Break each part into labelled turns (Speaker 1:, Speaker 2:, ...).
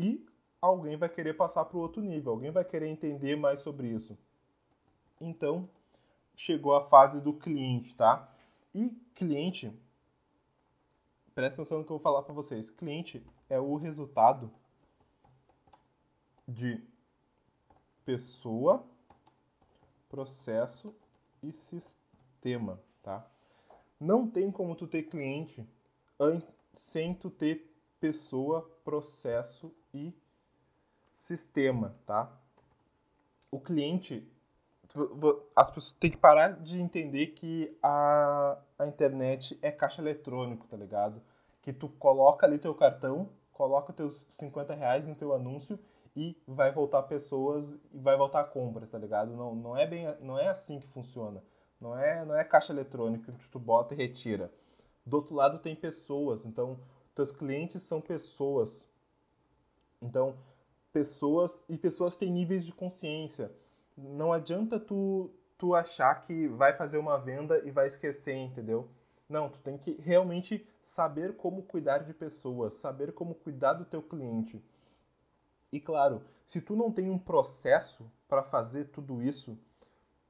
Speaker 1: e alguém vai querer passar para o outro nível, alguém vai querer entender mais sobre isso. Então, chegou a fase do cliente, tá? E cliente, presta atenção no que eu vou falar para vocês. Cliente é o resultado de pessoa, processo e sistema, tá? Não tem como tu ter cliente sem tu ter pessoa, processo e sistema, tá? O cliente as pessoas têm que parar de entender que a, a internet é caixa eletrônico, tá ligado? Que tu coloca ali teu cartão, coloca teus 50 reais no teu anúncio e vai voltar pessoas e vai voltar compras, tá ligado? Não, não é bem não é assim que funciona. Não é não é caixa eletrônica que tu bota e retira. Do outro lado tem pessoas, então teus clientes são pessoas. Então, pessoas e pessoas têm níveis de consciência. Não adianta tu tu achar que vai fazer uma venda e vai esquecer, entendeu? Não, tu tem que realmente saber como cuidar de pessoas, saber como cuidar do teu cliente. E claro, se tu não tem um processo para fazer tudo isso,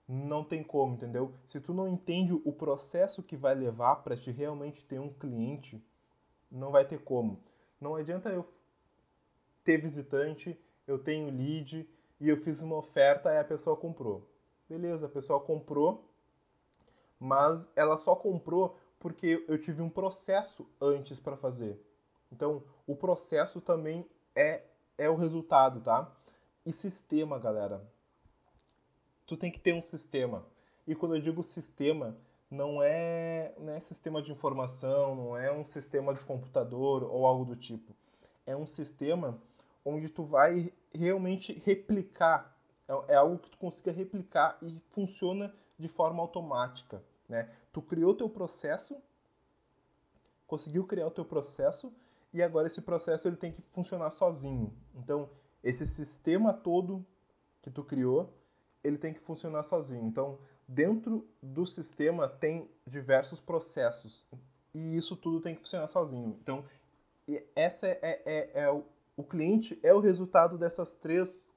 Speaker 1: não tem como, entendeu? Se tu não entende o processo que vai levar para te realmente ter um cliente, não vai ter como. Não adianta eu ter visitante, eu tenho lead e eu fiz uma oferta e a pessoa comprou. Beleza, a pessoa comprou, mas ela só comprou porque eu tive um processo antes para fazer. Então, o processo também é é o resultado, tá? E sistema, galera. Tu tem que ter um sistema. E quando eu digo sistema, não é, não é sistema de informação, não é um sistema de computador ou algo do tipo. É um sistema onde tu vai realmente replicar. É, é algo que tu consiga replicar e funciona de forma automática. Né? Tu criou teu processo, conseguiu criar o teu processo e agora esse processo ele tem que funcionar sozinho. Então, esse sistema todo que tu criou, ele tem que funcionar sozinho. Então, dentro do sistema tem diversos processos e isso tudo tem que funcionar sozinho. Então, essa é, é, é, o, o cliente é o resultado dessas três